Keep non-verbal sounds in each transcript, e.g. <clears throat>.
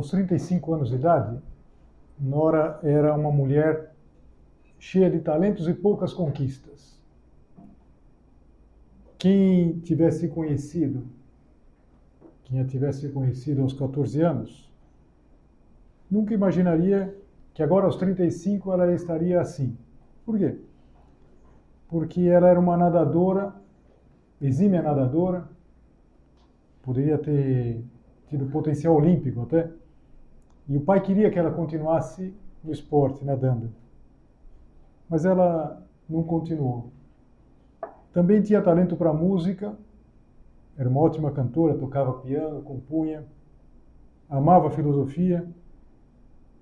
Aos 35 anos de idade, Nora era uma mulher cheia de talentos e poucas conquistas. Quem tivesse conhecido, quem a tivesse conhecido aos 14 anos, nunca imaginaria que agora aos 35 ela estaria assim. Por quê? Porque ela era uma nadadora, exímia nadadora, poderia ter tido potencial olímpico até, e o pai queria que ela continuasse no esporte, nadando. Mas ela não continuou. Também tinha talento para música, era uma ótima cantora, tocava piano, compunha, amava filosofia.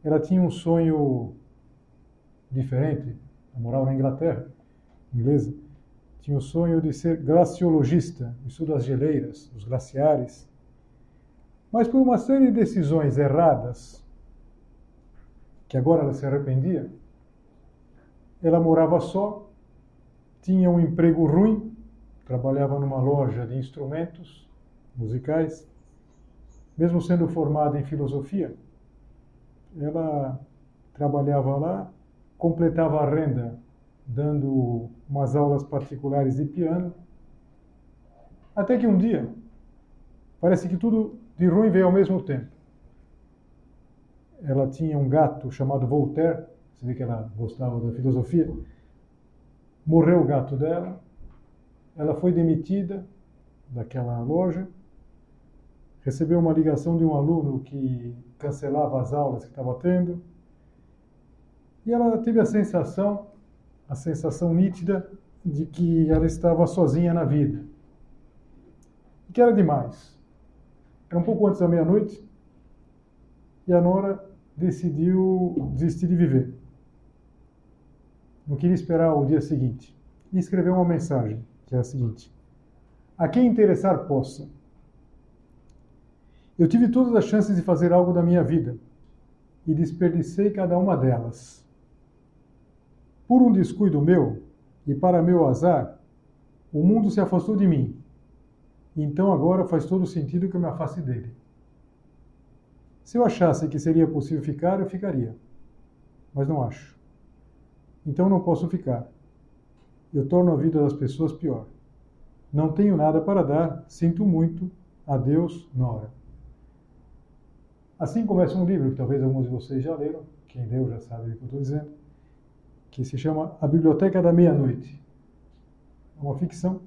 Ela tinha um sonho diferente, ela morava na Inglaterra, inglesa. Tinha o sonho de ser glaciologista, estuda as geleiras, os glaciares. Mas por uma série de decisões erradas, que agora ela se arrependia, ela morava só, tinha um emprego ruim, trabalhava numa loja de instrumentos musicais, mesmo sendo formada em filosofia, ela trabalhava lá, completava a renda dando umas aulas particulares de piano, até que um dia, parece que tudo de ruim veio ao mesmo tempo. Ela tinha um gato chamado Voltaire, você vê que ela gostava da filosofia. Morreu o gato dela, ela foi demitida daquela loja, recebeu uma ligação de um aluno que cancelava as aulas que estava tendo, e ela teve a sensação, a sensação nítida de que ela estava sozinha na vida. Que era demais. Era um pouco antes da meia-noite e a Nora decidiu desistir de viver. Não queria esperar o dia seguinte. E escreveu uma mensagem, que é a seguinte: A quem interessar possa. Eu tive todas as chances de fazer algo da minha vida e desperdicei cada uma delas. Por um descuido meu e para meu azar, o mundo se afastou de mim então agora faz todo sentido que eu me afaste dele. Se eu achasse que seria possível ficar, eu ficaria. Mas não acho. Então não posso ficar. Eu torno a vida das pessoas pior. Não tenho nada para dar, sinto muito. Adeus, Nora. Assim começa um livro que talvez alguns de vocês já leram, quem leu já sabe o que eu estou dizendo, que se chama A Biblioteca da Meia-Noite. É uma ficção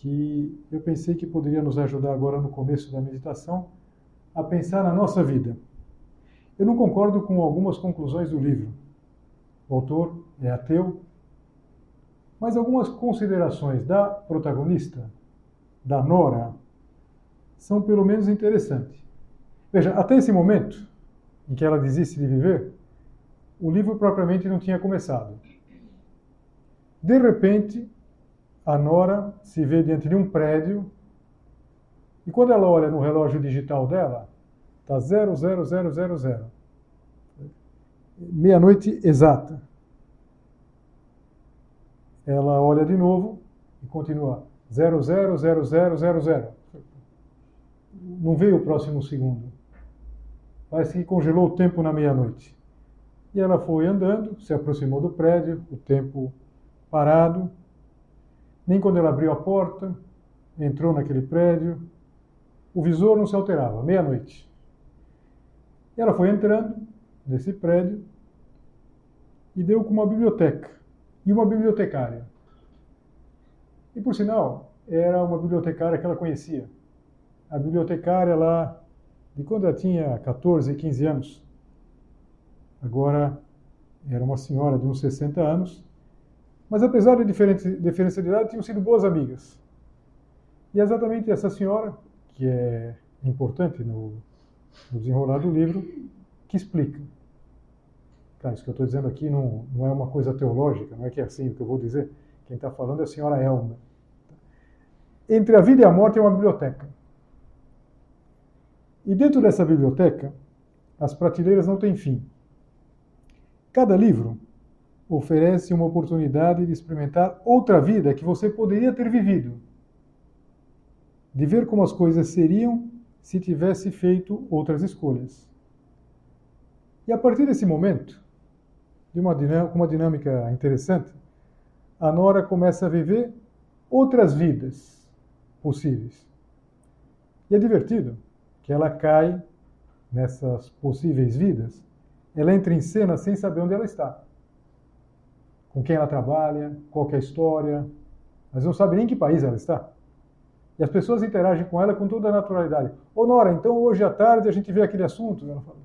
que eu pensei que poderia nos ajudar agora no começo da meditação a pensar na nossa vida. Eu não concordo com algumas conclusões do livro. O autor é ateu, mas algumas considerações da protagonista, da Nora, são pelo menos interessantes. Veja, até esse momento em que ela desiste de viver, o livro propriamente não tinha começado. De repente, a Nora se vê diante de um prédio e quando ela olha no relógio digital dela, está 00000. Meia-noite exata. Ela olha de novo e continua 000000. Não veio o próximo segundo. Parece que congelou o tempo na meia-noite. E ela foi andando, se aproximou do prédio, o tempo parado, nem quando ela abriu a porta, entrou naquele prédio, o visor não se alterava, meia-noite. Ela foi entrando nesse prédio e deu com uma biblioteca e uma bibliotecária. E por sinal, era uma bibliotecária que ela conhecia. A bibliotecária lá, de quando ela tinha 14, 15 anos, agora era uma senhora de uns 60 anos, mas apesar da diferença de idade, tinham sido boas amigas. E é exatamente essa senhora, que é importante no, no desenrolar do livro, que explica. Claro, isso que eu estou dizendo aqui não, não é uma coisa teológica, não é que é assim o que eu vou dizer. Quem está falando é a senhora Elma. Entre a vida e a morte é uma biblioteca. E dentro dessa biblioteca, as prateleiras não têm fim. Cada livro oferece uma oportunidade de experimentar outra vida que você poderia ter vivido, de ver como as coisas seriam se tivesse feito outras escolhas. E a partir desse momento, de uma dinâmica, uma dinâmica interessante, a Nora começa a viver outras vidas possíveis. E é divertido que ela cai nessas possíveis vidas, ela entra em cena sem saber onde ela está com quem ela trabalha, qual é a história, mas não sabe nem em que país ela está. E as pessoas interagem com ela com toda a naturalidade. Ô Nora, então hoje à tarde a gente vê aquele assunto. Ela fala,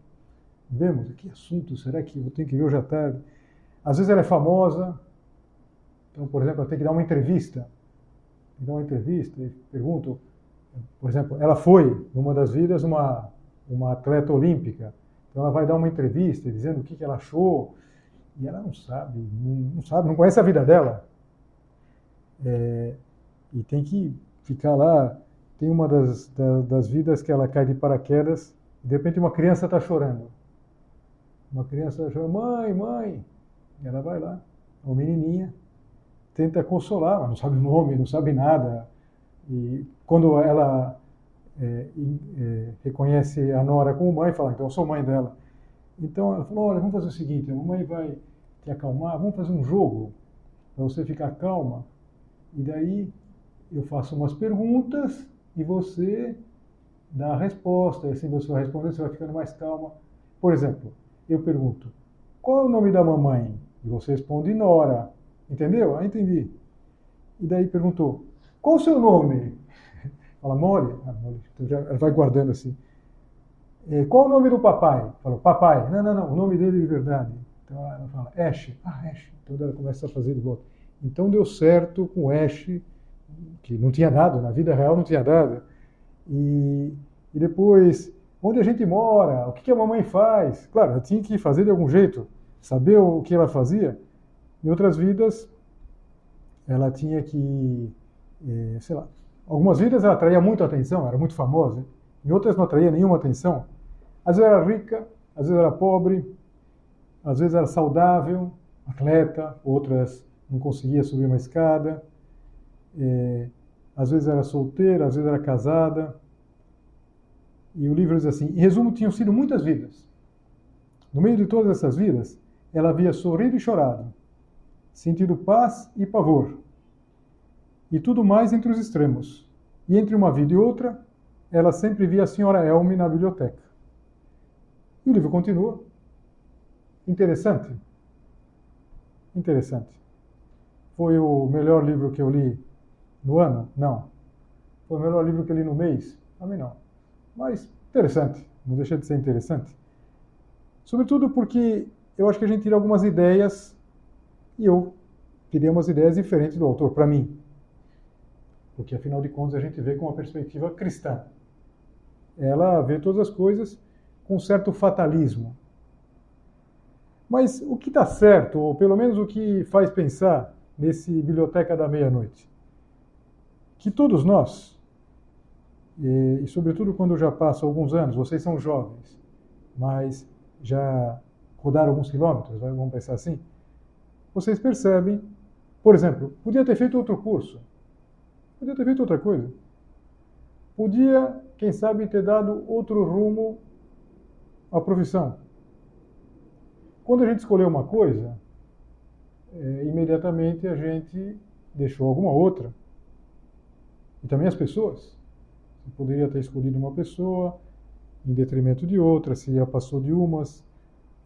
vemos, que assunto será que eu tenho que ver hoje à tarde? Às vezes ela é famosa, então, por exemplo, ela tem que dar uma entrevista. Tem dar uma entrevista e pergunto, por exemplo, ela foi, numa das vidas, uma, uma atleta olímpica. Então ela vai dar uma entrevista dizendo o que, que ela achou, e ela não sabe, não, sabe, não conhece a vida dela. É, e tem que ficar lá. Tem uma das, das, das vidas que ela cai de paraquedas e de repente uma criança está chorando. Uma criança está chorando, mãe, mãe. E ela vai lá, uma menininha, tenta consolar, mas não sabe o nome, não sabe nada. E quando ela é, é, reconhece a Nora como mãe, fala, então eu sou mãe dela. Então ela falou: olha, vamos fazer o seguinte, a mamãe vai te acalmar, vamos fazer um jogo para você ficar calma. E daí eu faço umas perguntas e você dá a resposta. E assim você vai respondendo, você vai ficando mais calma. Por exemplo, eu pergunto: qual é o nome da mamãe? E você responde Nora. Entendeu? Ah, entendi. E daí perguntou: qual o seu nome? <laughs> Fala, Mole. Ah, Mole. Então já, ela vai guardando assim. É, qual o nome do papai? Falou, papai. Não, não, não, o nome dele de verdade. Então ela fala, Ash. Ah, Ash. Então ela começa a fazer de volta. Então deu certo com Ash, que não tinha dado, na vida real não tinha dado. E, e depois, onde a gente mora, o que, que a mamãe faz? Claro, ela tinha que fazer de algum jeito, saber o que ela fazia. Em outras vidas, ela tinha que, é, sei lá, algumas vidas ela atraía muito atenção, era muito famosa. Em outras não atraía nenhuma atenção. Às vezes era rica, às vezes era pobre, às vezes era saudável, atleta, outras não conseguia subir uma escada, é, às vezes era solteira, às vezes era casada. E o livro diz assim: em resumo, tinham sido muitas vidas. No meio de todas essas vidas, ela havia sorrido e chorado, sentido paz e pavor, e tudo mais entre os extremos. E entre uma vida e outra, ela sempre via a senhora Elme na biblioteca. E o livro continua. Interessante. Interessante. Foi o melhor livro que eu li no ano? Não. Foi o melhor livro que eu li no mês? Também não. Mas interessante. Não deixa de ser interessante. Sobretudo porque eu acho que a gente tira algumas ideias e eu tirei umas ideias diferentes do autor, para mim. Porque afinal de contas a gente vê com uma perspectiva cristã. Ela vê todas as coisas com certo fatalismo. Mas o que está certo, ou pelo menos o que faz pensar nesse Biblioteca da Meia-Noite? Que todos nós, e, e sobretudo quando já passam alguns anos, vocês são jovens, mas já rodaram alguns quilômetros, vamos pensar assim, vocês percebem, por exemplo, podia ter feito outro curso, podia ter feito outra coisa, podia, quem sabe, ter dado outro rumo à profissão. Quando a gente escolheu uma coisa, é, imediatamente a gente deixou alguma outra. E também as pessoas. Você poderia ter escolhido uma pessoa em detrimento de outras, se afastou de umas,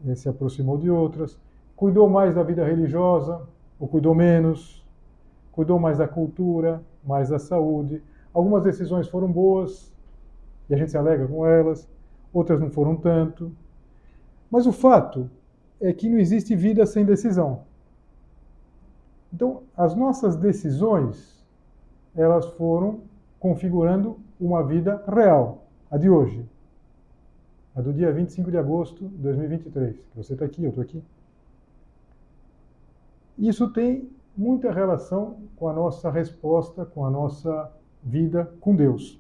eh, se aproximou de outras, cuidou mais da vida religiosa ou cuidou menos, cuidou mais da cultura, mais da saúde. Algumas decisões foram boas e a gente se alega com elas, outras não foram tanto. Mas o fato é que não existe vida sem decisão. Então, as nossas decisões, elas foram configurando uma vida real, a de hoje, a do dia 25 de agosto de 2023. Você está aqui, eu estou aqui. Isso tem muita relação com a nossa resposta, com a nossa vida com Deus.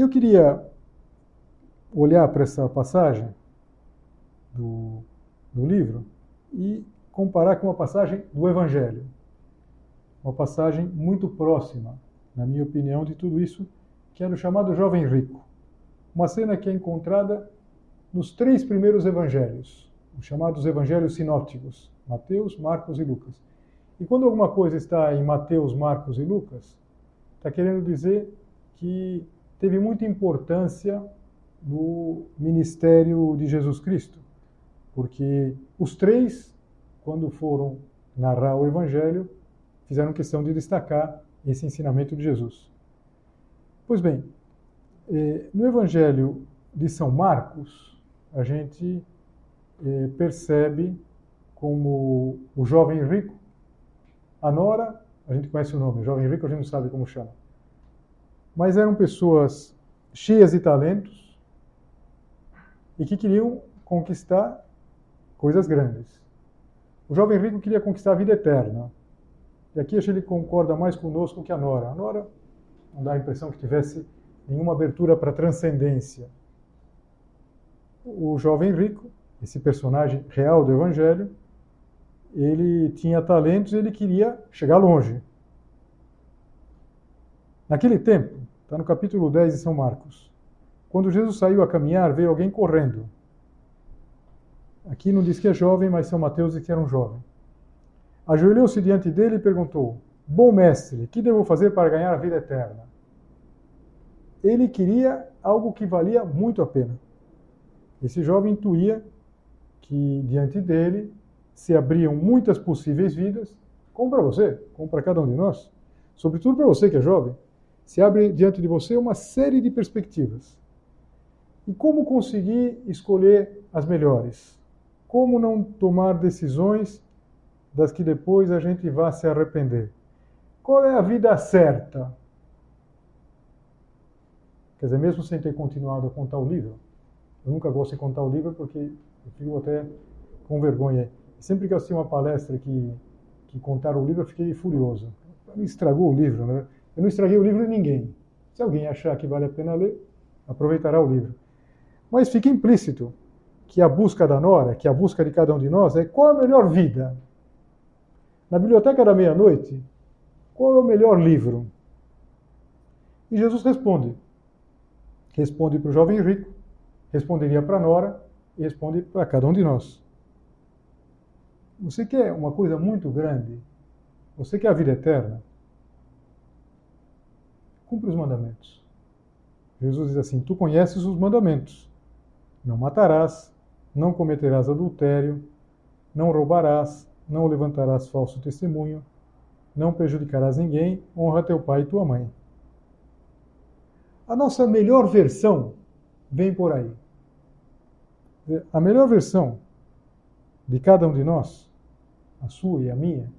Eu queria olhar para essa passagem do, do livro e comparar com uma passagem do Evangelho. Uma passagem muito próxima, na minha opinião, de tudo isso, que é o chamado jovem rico. Uma cena que é encontrada nos três primeiros evangelhos, os chamados evangelhos sinópticos, Mateus, Marcos e Lucas. E quando alguma coisa está em Mateus, Marcos e Lucas, está querendo dizer que teve muita importância no ministério de Jesus Cristo, porque os três, quando foram narrar o Evangelho, fizeram questão de destacar esse ensinamento de Jesus. Pois bem, eh, no Evangelho de São Marcos, a gente eh, percebe como o jovem rico, a nora, a gente conhece o nome, o jovem rico a gente não sabe como chama, mas eram pessoas cheias de talentos e que queriam conquistar coisas grandes. O jovem rico queria conquistar a vida eterna. E aqui acho que ele concorda mais conosco que a Nora. A Nora não dá a impressão que tivesse nenhuma abertura para transcendência. O jovem rico, esse personagem real do Evangelho, ele tinha talentos e ele queria chegar longe. Naquele tempo, está no capítulo 10 de São Marcos, quando Jesus saiu a caminhar, veio alguém correndo. Aqui não diz que é jovem, mas São Mateus diz que era um jovem. Ajoelhou-se diante dele e perguntou: Bom mestre, que devo fazer para ganhar a vida eterna? Ele queria algo que valia muito a pena. Esse jovem intuía que diante dele se abriam muitas possíveis vidas, como para você, como para cada um de nós, sobretudo para você que é jovem se abre diante de você uma série de perspectivas. E como conseguir escolher as melhores? Como não tomar decisões das que depois a gente vá se arrepender? Qual é a vida certa? Quer dizer, mesmo sem ter continuado a contar o livro, eu nunca gosto de contar o livro porque eu fico até com vergonha. Sempre que eu assisti uma palestra que, que contaram o livro, eu fiquei furioso. Estragou o livro, né? Eu não estraguei o livro de ninguém. Se alguém achar que vale a pena ler, aproveitará o livro. Mas fica implícito que a busca da Nora, que a busca de cada um de nós é qual a melhor vida. Na biblioteca da meia-noite, qual é o melhor livro? E Jesus responde. Responde para o jovem rico, responderia para a Nora e responde para cada um de nós. Você quer uma coisa muito grande? Você quer a vida eterna? Cumpre os mandamentos. Jesus diz assim: Tu conheces os mandamentos. Não matarás, não cometerás adultério, não roubarás, não levantarás falso testemunho, não prejudicarás ninguém, honra teu pai e tua mãe. A nossa melhor versão vem por aí. A melhor versão de cada um de nós, a sua e a minha,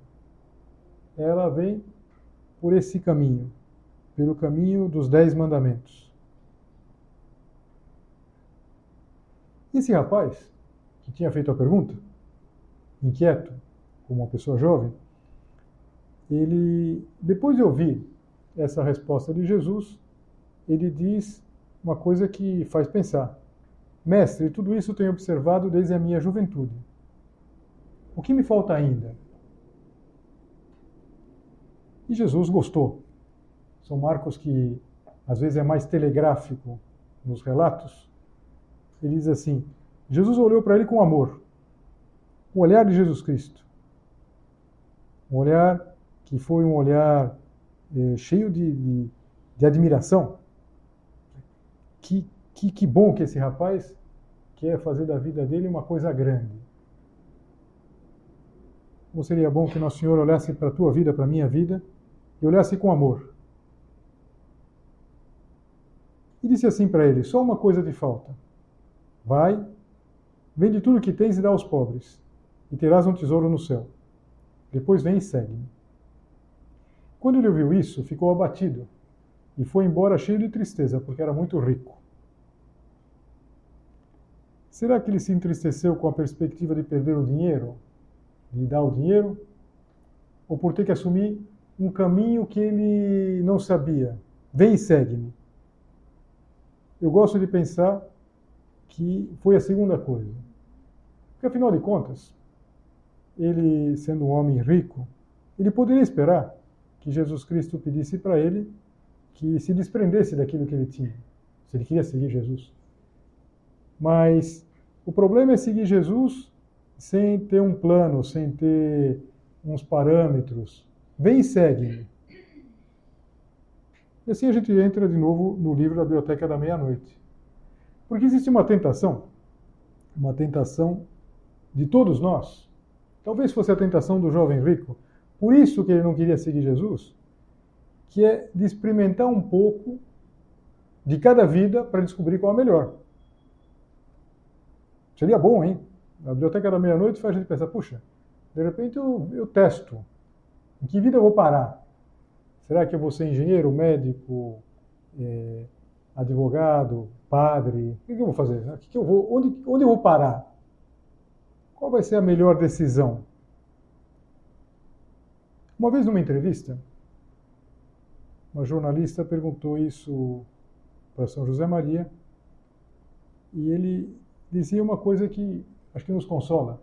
ela vem por esse caminho pelo caminho dos Dez Mandamentos. Esse rapaz, que tinha feito a pergunta, inquieto, como uma pessoa jovem, ele, depois de ouvir essa resposta de Jesus, ele diz uma coisa que faz pensar. Mestre, tudo isso tenho observado desde a minha juventude. O que me falta ainda? E Jesus gostou são Marcos, que às vezes é mais telegráfico nos relatos, ele diz assim: Jesus olhou para ele com amor, o olhar de Jesus Cristo. Um olhar que foi um olhar eh, cheio de, de, de admiração. que, que, que bom que esse rapaz quer fazer da vida dele uma coisa grande. Como seria bom que Nosso Senhor olhasse para a tua vida, para a minha vida, e olhasse com amor. E disse assim para ele: Só uma coisa te falta. Vai, vende tudo que tens e dá aos pobres, e terás um tesouro no céu. Depois vem e segue-me. Quando ele ouviu isso, ficou abatido e foi embora cheio de tristeza, porque era muito rico. Será que ele se entristeceu com a perspectiva de perder o dinheiro, de dar o dinheiro, ou por ter que assumir um caminho que ele não sabia? Vem e segue-me. Eu gosto de pensar que foi a segunda coisa. Porque afinal de contas, ele sendo um homem rico, ele poderia esperar que Jesus Cristo pedisse para ele que se desprendesse daquilo que ele tinha, se ele queria seguir Jesus. Mas o problema é seguir Jesus sem ter um plano, sem ter uns parâmetros. Vem e segue-me. E assim a gente entra de novo no livro da Biblioteca da Meia-Noite. Porque existe uma tentação, uma tentação de todos nós. Talvez fosse a tentação do jovem rico, por isso que ele não queria seguir Jesus, que é de experimentar um pouco de cada vida para descobrir qual é a melhor. Seria bom, hein? A biblioteca da meia-noite faz a gente pensar, puxa, de repente eu, eu testo. Em que vida eu vou parar? Será que eu vou ser engenheiro, médico, é, advogado, padre? O que, eu vou fazer? O que eu vou, onde, onde eu vou parar? Qual vai ser a melhor decisão? Uma vez numa entrevista, uma jornalista perguntou isso para São José Maria e ele dizia uma coisa que acho que nos consola.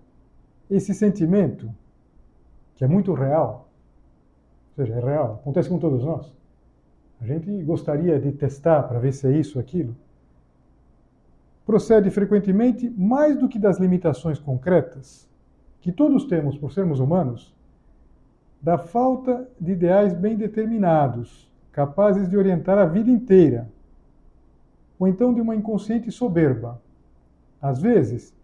Esse sentimento, que é muito real, ou seja, é real, acontece com todos nós. A gente gostaria de testar para ver se é isso ou aquilo. Procede frequentemente mais do que das limitações concretas que todos temos por sermos humanos da falta de ideais bem determinados, capazes de orientar a vida inteira, ou então de uma inconsciente soberba. Às vezes,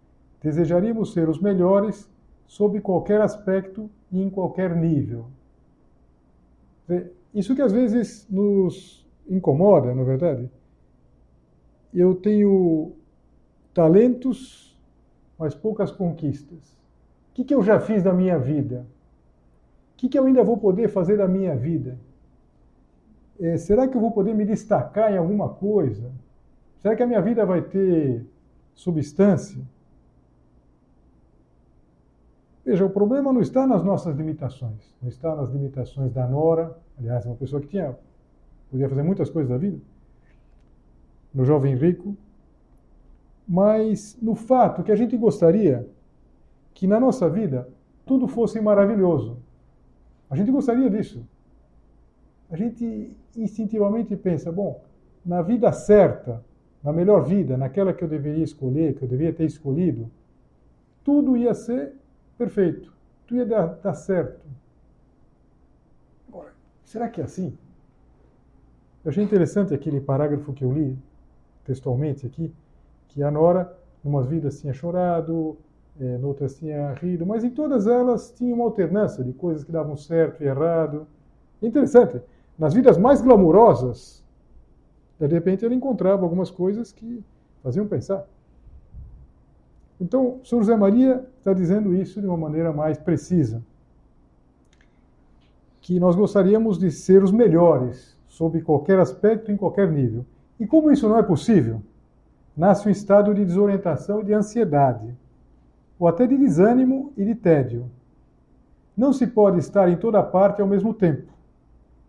desejaríamos ser os melhores sob qualquer aspecto e em qualquer nível. Isso que às vezes nos incomoda, na é verdade. Eu tenho talentos, mas poucas conquistas. O que, que eu já fiz da minha vida? O que, que eu ainda vou poder fazer da minha vida? É, será que eu vou poder me destacar em alguma coisa? Será que a minha vida vai ter substância? Veja, o problema não está nas nossas limitações, não está nas limitações da Nora, aliás, uma pessoa que tinha, podia fazer muitas coisas da vida, no jovem rico, mas no fato que a gente gostaria que na nossa vida tudo fosse maravilhoso. A gente gostaria disso. A gente instintivamente pensa, bom, na vida certa, na melhor vida, naquela que eu deveria escolher, que eu deveria ter escolhido, tudo ia ser perfeito, tudo ia dar, dar certo. Agora, será que é assim? Eu achei interessante aquele parágrafo que eu li textualmente aqui, que a Nora, umas vidas, tinha chorado, é, noutras tinha rido, mas em todas elas tinha uma alternância de coisas que davam certo e errado. Interessante, nas vidas mais glamurosas, de repente ele encontrava algumas coisas que faziam pensar. Então, o Sr. José Maria está dizendo isso de uma maneira mais precisa. Que nós gostaríamos de ser os melhores, sob qualquer aspecto, em qualquer nível. E como isso não é possível, nasce um estado de desorientação e de ansiedade ou até de desânimo e de tédio. Não se pode estar em toda parte ao mesmo tempo.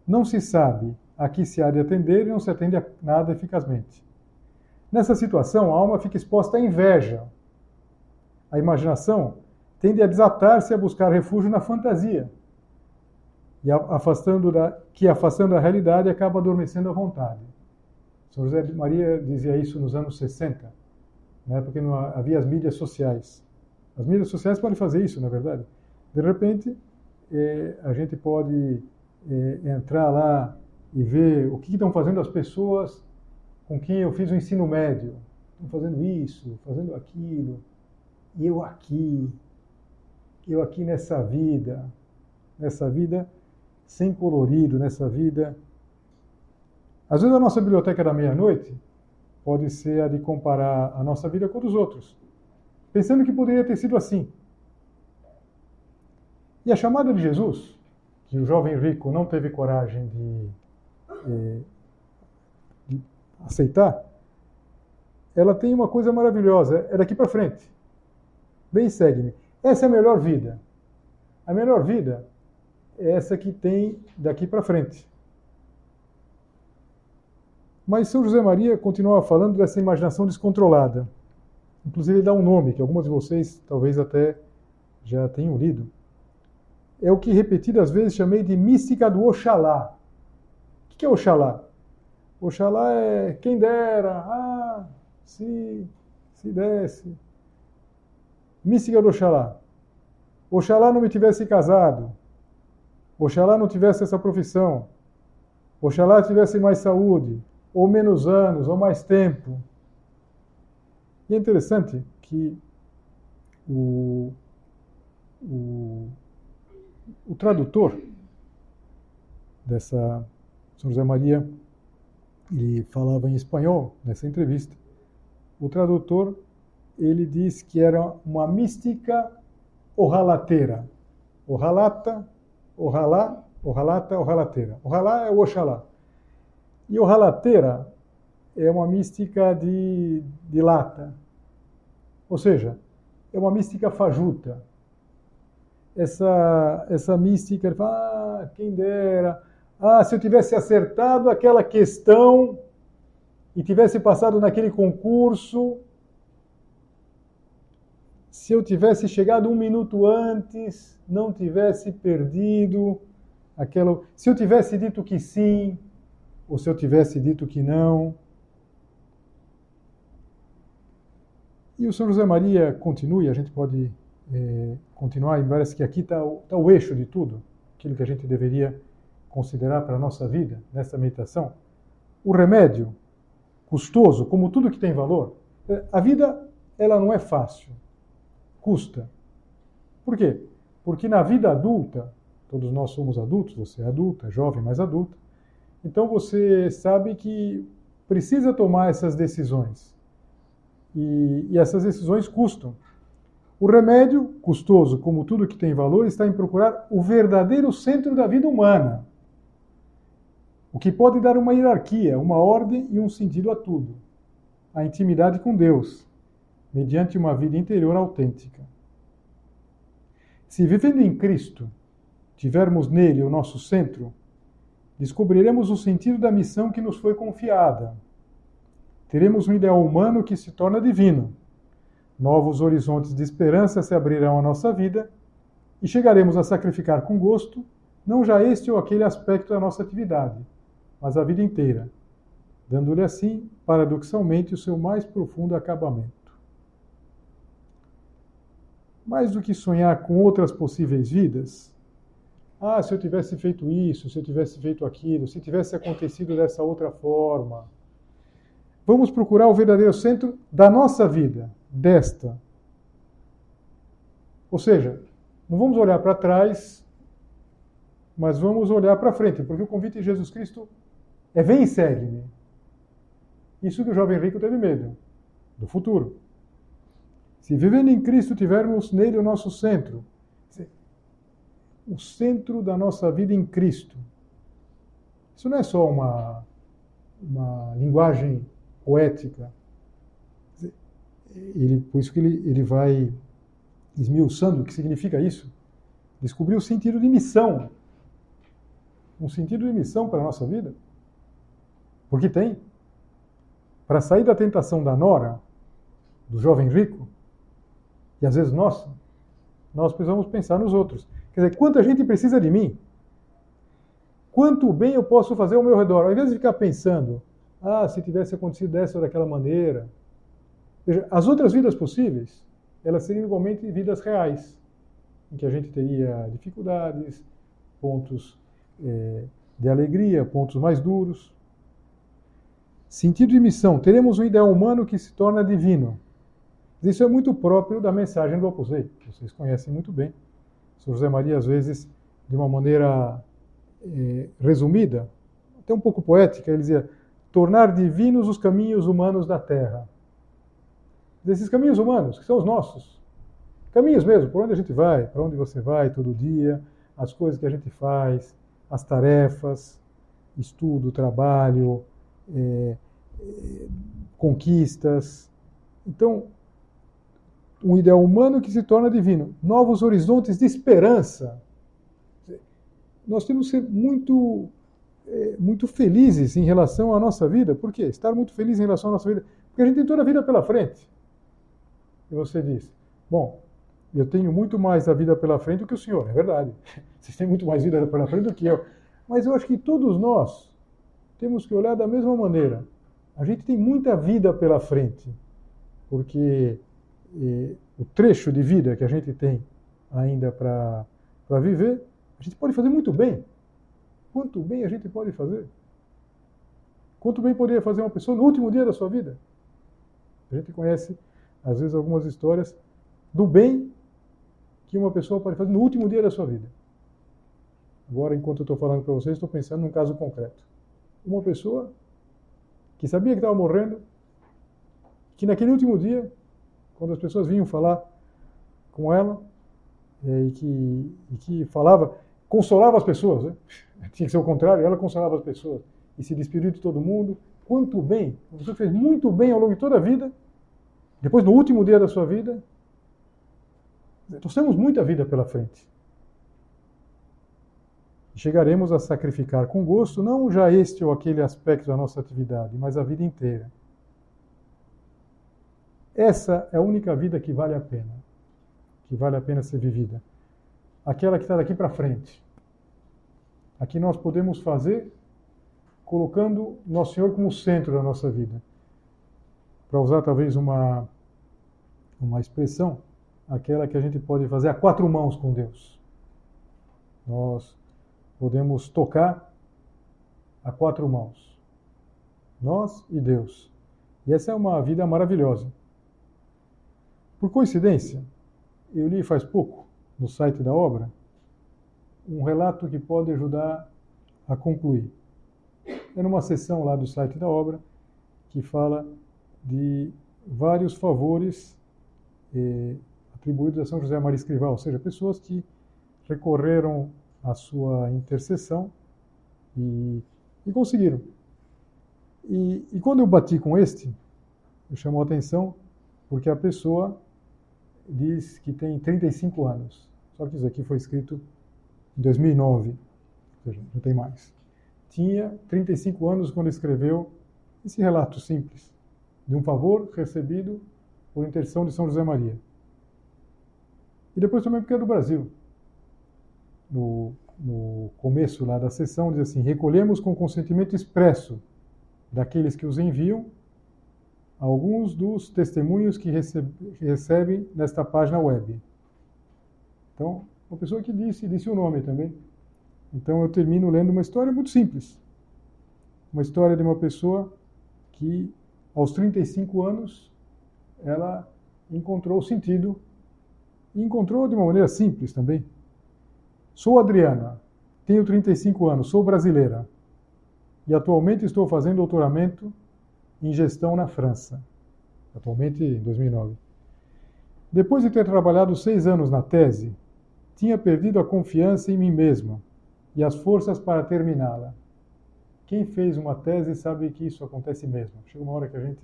Não se sabe a que se há de atender e não se atende a nada eficazmente. Nessa situação, a alma fica exposta à inveja. A imaginação tende a desatar-se a buscar refúgio na fantasia, e afastando da, que afastando a realidade acaba adormecendo a vontade. São José de Maria dizia isso nos anos 60, né, porque não havia as mídias sociais. As mídias sociais podem fazer isso, na verdade. De repente, é, a gente pode é, entrar lá e ver o que estão fazendo as pessoas com quem eu fiz o ensino médio, estão fazendo isso, fazendo aquilo, eu aqui, eu aqui nessa vida, nessa vida sem colorido, nessa vida. Às vezes a nossa biblioteca da meia-noite pode ser a de comparar a nossa vida com a dos outros, pensando que poderia ter sido assim. E a chamada de Jesus, que o jovem rico não teve coragem de, eh, de aceitar, ela tem uma coisa maravilhosa, é daqui para frente. Vem segue-me. Essa é a melhor vida. A melhor vida é essa que tem daqui para frente. Mas São José Maria continuava falando dessa imaginação descontrolada. Inclusive, ele dá um nome que alguns de vocês talvez até já tenham lido. É o que repetidas vezes chamei de mística do Oxalá. O que é Oxalá? Oxalá é quem dera, ah, se, se desse. Mística do Oxalá. Oxalá não me tivesse casado. Oxalá não tivesse essa profissão. Oxalá tivesse mais saúde, ou menos anos, ou mais tempo. E é interessante que o, o, o tradutor dessa São José Maria, ele falava em espanhol nessa entrevista. O tradutor ele diz que era uma mística orralateira. Orralata, orralá, orralata, orralateira. Orralá é o Oxalá. E orralateira é uma mística de, de lata. Ou seja, é uma mística fajuta. Essa, essa mística, ele fala, ah, quem dera, ah, se eu tivesse acertado aquela questão e tivesse passado naquele concurso, se eu tivesse chegado um minuto antes, não tivesse perdido aquela. Se eu tivesse dito que sim, ou se eu tivesse dito que não. E o São José Maria continua, e a gente pode é, continuar, e parece que aqui está o, tá o eixo de tudo, aquilo que a gente deveria considerar para a nossa vida, nessa meditação. O remédio, custoso, como tudo que tem valor, é, a vida ela não é fácil custa. Por quê? Porque na vida adulta, todos nós somos adultos, você é adulta, jovem, mas adulta, então você sabe que precisa tomar essas decisões. E, e essas decisões custam. O remédio, custoso como tudo que tem valor, está em procurar o verdadeiro centro da vida humana. O que pode dar uma hierarquia, uma ordem e um sentido a tudo. A intimidade com Deus, mediante uma vida interior autêntica. Se vivendo em Cristo, tivermos nele o nosso centro, descobriremos o sentido da missão que nos foi confiada. Teremos um ideal humano que se torna divino. Novos horizontes de esperança se abrirão à nossa vida e chegaremos a sacrificar com gosto não já este ou aquele aspecto da nossa atividade, mas a vida inteira, dando-lhe assim, paradoxalmente, o seu mais profundo acabamento mais do que sonhar com outras possíveis vidas, ah, se eu tivesse feito isso, se eu tivesse feito aquilo, se tivesse acontecido dessa outra forma. Vamos procurar o verdadeiro centro da nossa vida, desta. Ou seja, não vamos olhar para trás, mas vamos olhar para frente, porque o convite de Jesus Cristo é vem e segue-me. Isso que o jovem rico teve medo, do futuro. Se vivendo em Cristo tivermos nele o nosso centro, o centro da nossa vida em Cristo. Isso não é só uma, uma linguagem poética. Ele, por isso que ele, ele vai esmiuçando o que significa isso. Descobrir o sentido de missão. Um sentido de missão para a nossa vida. Porque tem. Para sair da tentação da nora, do jovem rico, e às vezes nós, nós precisamos pensar nos outros. Quer dizer, quanta gente precisa de mim? Quanto bem eu posso fazer ao meu redor? Ao invés de ficar pensando, ah, se tivesse acontecido dessa ou daquela maneira. Veja, as outras vidas possíveis, elas seriam igualmente vidas reais, em que a gente teria dificuldades, pontos é, de alegria, pontos mais duros. Sentido de missão. Teremos um ideal humano que se torna divino. Isso é muito próprio da mensagem do Opus Dei, que vocês conhecem muito bem. São José Maria, às vezes, de uma maneira eh, resumida, até um pouco poética, ele dizia: tornar divinos os caminhos humanos da terra. Desses caminhos humanos, que são os nossos. Caminhos mesmo, por onde a gente vai, para onde você vai todo dia, as coisas que a gente faz, as tarefas, estudo, trabalho, é, é, conquistas. Então, um ideal humano que se torna divino. Novos horizontes de esperança. Nós temos que ser muito, é, muito felizes em relação à nossa vida. Por quê? Estar muito feliz em relação à nossa vida. Porque a gente tem toda a vida pela frente. E você diz, bom, eu tenho muito mais a vida pela frente do que o senhor. É verdade. <laughs> Vocês têm muito mais vida pela frente do que eu. Mas eu acho que todos nós temos que olhar da mesma maneira. A gente tem muita vida pela frente. Porque o trecho de vida que a gente tem ainda para viver, a gente pode fazer muito bem. Quanto bem a gente pode fazer? Quanto bem poderia fazer uma pessoa no último dia da sua vida? A gente conhece, às vezes, algumas histórias do bem que uma pessoa pode fazer no último dia da sua vida. Agora, enquanto eu estou falando para vocês, estou pensando num caso concreto. Uma pessoa que sabia que estava morrendo, que naquele último dia quando as pessoas vinham falar com ela é, e, que, e que falava, consolava as pessoas, né? <laughs> tinha que ser o contrário, ela consolava as pessoas e se despediu de todo mundo. Quanto bem, você fez muito bem ao longo de toda a vida, depois no último dia da sua vida, nós temos muita vida pela frente. Chegaremos a sacrificar com gosto não já este ou aquele aspecto da nossa atividade, mas a vida inteira. Essa é a única vida que vale a pena, que vale a pena ser vivida. Aquela que está daqui para frente. A que nós podemos fazer colocando Nosso Senhor como centro da nossa vida. Para usar talvez uma, uma expressão, aquela que a gente pode fazer a quatro mãos com Deus. Nós podemos tocar a quatro mãos. Nós e Deus. E essa é uma vida maravilhosa. Por coincidência, eu li faz pouco, no site da obra, um relato que pode ajudar a concluir. É numa sessão lá do site da obra que fala de vários favores eh, atribuídos a São José Maria Escrivá, ou seja, pessoas que recorreram à sua intercessão e, e conseguiram. E, e, quando eu bati com este, me chamou a atenção porque a pessoa diz que tem 35 anos. Só que isso aqui foi escrito em 2009, ou seja, não tem mais. Tinha 35 anos quando escreveu esse relato simples de um favor recebido por intercessão de São José Maria. E depois também porque é do Brasil. No, no começo lá da sessão diz assim: recolhemos com consentimento expresso daqueles que os enviam alguns dos testemunhos que recebe, recebem nesta página web. Então, uma pessoa que disse, disse o nome também. Então, eu termino lendo uma história muito simples. Uma história de uma pessoa que, aos 35 anos, ela encontrou sentido e encontrou de uma maneira simples também. Sou Adriana, tenho 35 anos, sou brasileira e atualmente estou fazendo doutoramento em gestão na França, atualmente em 2009. Depois de ter trabalhado seis anos na tese, tinha perdido a confiança em mim mesma e as forças para terminá-la. Quem fez uma tese sabe que isso acontece mesmo. Chega uma hora que a gente.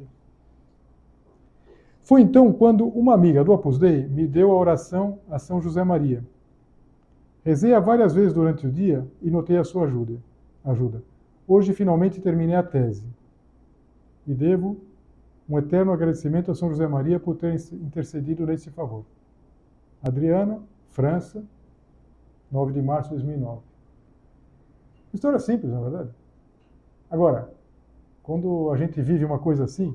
Foi então quando uma amiga do Opus Dei me deu a oração a São José Maria. Rezei-a várias vezes durante o dia e notei a sua ajuda. ajuda. Hoje finalmente terminei a tese e devo um eterno agradecimento a São José Maria por ter intercedido nesse favor. Adriana, França, 9 de março de 2009. História simples, na verdade. Agora, quando a gente vive uma coisa assim,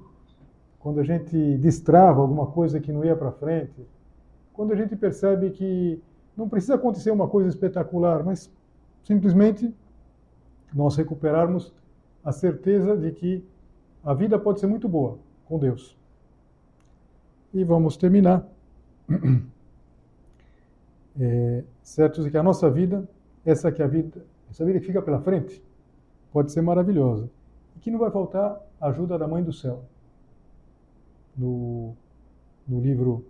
quando a gente destrava alguma coisa que não ia para frente, quando a gente percebe que não precisa acontecer uma coisa espetacular, mas simplesmente nós recuperarmos a certeza de que a vida pode ser muito boa com Deus. E vamos terminar. <clears throat> É, certo que a nossa vida, essa que a vida, essa vida que fica pela frente, pode ser maravilhosa. E que não vai faltar a ajuda da Mãe do Céu. No, no livro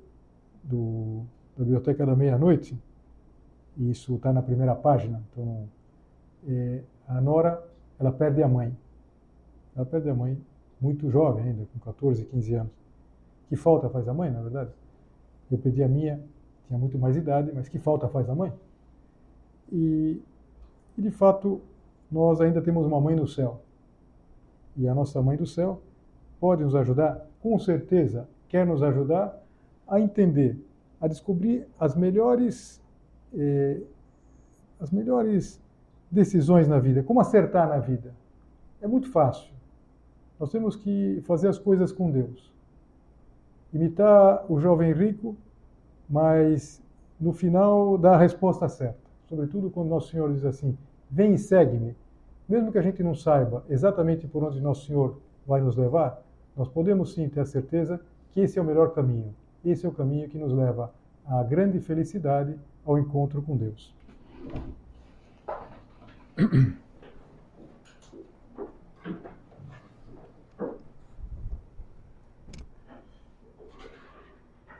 do, da Biblioteca da Meia-Noite, isso está na primeira página, então é, a Nora, ela perde a mãe. Ela perde a mãe muito jovem ainda, com 14, 15 anos. Que falta faz a mãe, na verdade? Eu perdi a minha, tinha muito mais idade, mas que falta faz a mãe? E, e de fato, nós ainda temos uma mãe no céu. E a nossa mãe do céu pode nos ajudar, com certeza, quer nos ajudar a entender, a descobrir as melhores, eh, as melhores decisões na vida, como acertar na vida. É muito fácil. Nós temos que fazer as coisas com Deus. Imitar o jovem rico, mas no final dar a resposta certa. Sobretudo quando Nosso Senhor diz assim: Vem e segue-me. Mesmo que a gente não saiba exatamente por onde Nosso Senhor vai nos levar, nós podemos sim ter a certeza que esse é o melhor caminho. Esse é o caminho que nos leva à grande felicidade, ao encontro com Deus.